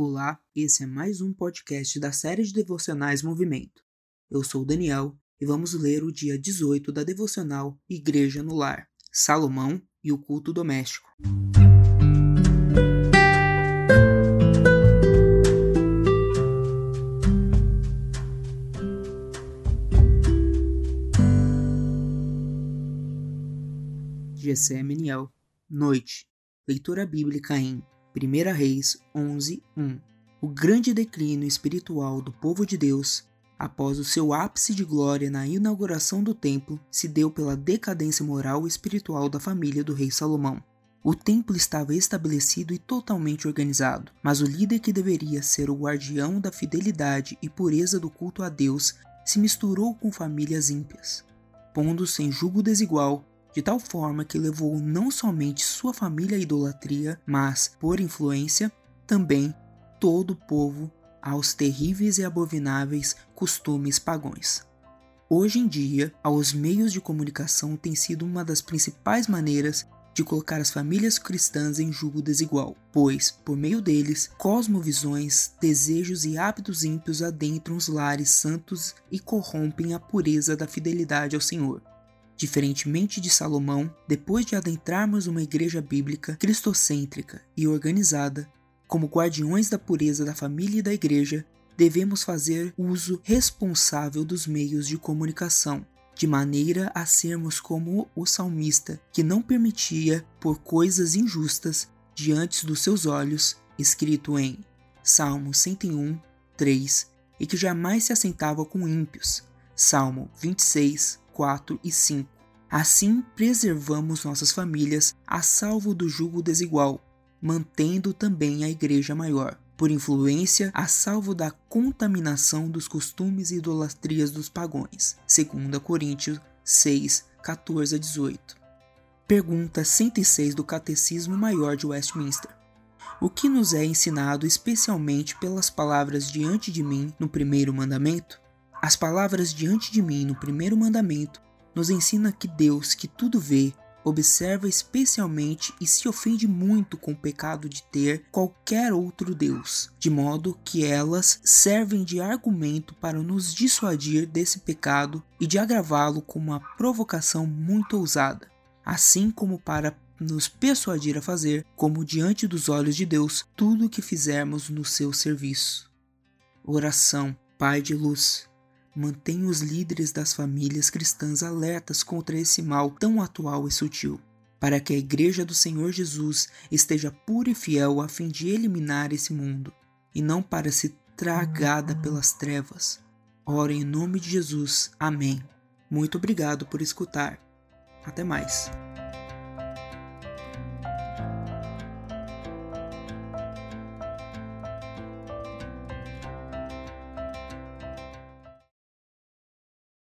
Olá, esse é mais um podcast da série de devocionais Movimento. Eu sou Daniel e vamos ler o dia 18 da devocional Igreja no Lar, Salomão e o culto doméstico. Gessé Meniel, Noite, leitura bíblica em 1 Reis 11, 1. O grande declínio espiritual do povo de Deus, após o seu ápice de glória na inauguração do templo, se deu pela decadência moral e espiritual da família do rei Salomão. O templo estava estabelecido e totalmente organizado, mas o líder que deveria ser o guardião da fidelidade e pureza do culto a Deus se misturou com famílias ímpias, pondo-se em julgo desigual de tal forma que levou não somente sua família à idolatria, mas, por influência, também todo o povo aos terríveis e abomináveis costumes pagões. Hoje em dia, aos meios de comunicação tem sido uma das principais maneiras de colocar as famílias cristãs em julgo desigual, pois, por meio deles, cosmovisões, desejos e hábitos ímpios adentram os lares santos e corrompem a pureza da fidelidade ao Senhor. Diferentemente de Salomão, depois de adentrarmos uma igreja bíblica cristocêntrica e organizada, como guardiões da pureza da família e da igreja, devemos fazer uso responsável dos meios de comunicação, de maneira a sermos como o salmista, que não permitia por coisas injustas diante dos seus olhos, escrito em Salmo 101, 3, e que jamais se assentava com ímpios. Salmo 26, 4 e 5. Assim, preservamos nossas famílias a salvo do jugo desigual, mantendo também a igreja maior, por influência a salvo da contaminação dos costumes e idolatrias dos pagões. 2 Coríntios 6, 14 a 18. Pergunta 106 do Catecismo Maior de Westminster. O que nos é ensinado especialmente pelas palavras diante de mim no primeiro mandamento? As palavras diante de mim no primeiro mandamento nos ensina que Deus, que tudo vê, observa especialmente e se ofende muito com o pecado de ter qualquer outro Deus, de modo que elas servem de argumento para nos dissuadir desse pecado e de agravá-lo com uma provocação muito ousada, assim como para nos persuadir a fazer, como diante dos olhos de Deus, tudo o que fizermos no seu serviço. Oração, Pai de luz, mantém os líderes das famílias cristãs alertas contra esse mal tão atual e sutil, para que a Igreja do Senhor Jesus esteja pura e fiel a fim de eliminar esse mundo, e não para ser tragada pelas trevas. Ora em nome de Jesus. Amém. Muito obrigado por escutar. Até mais.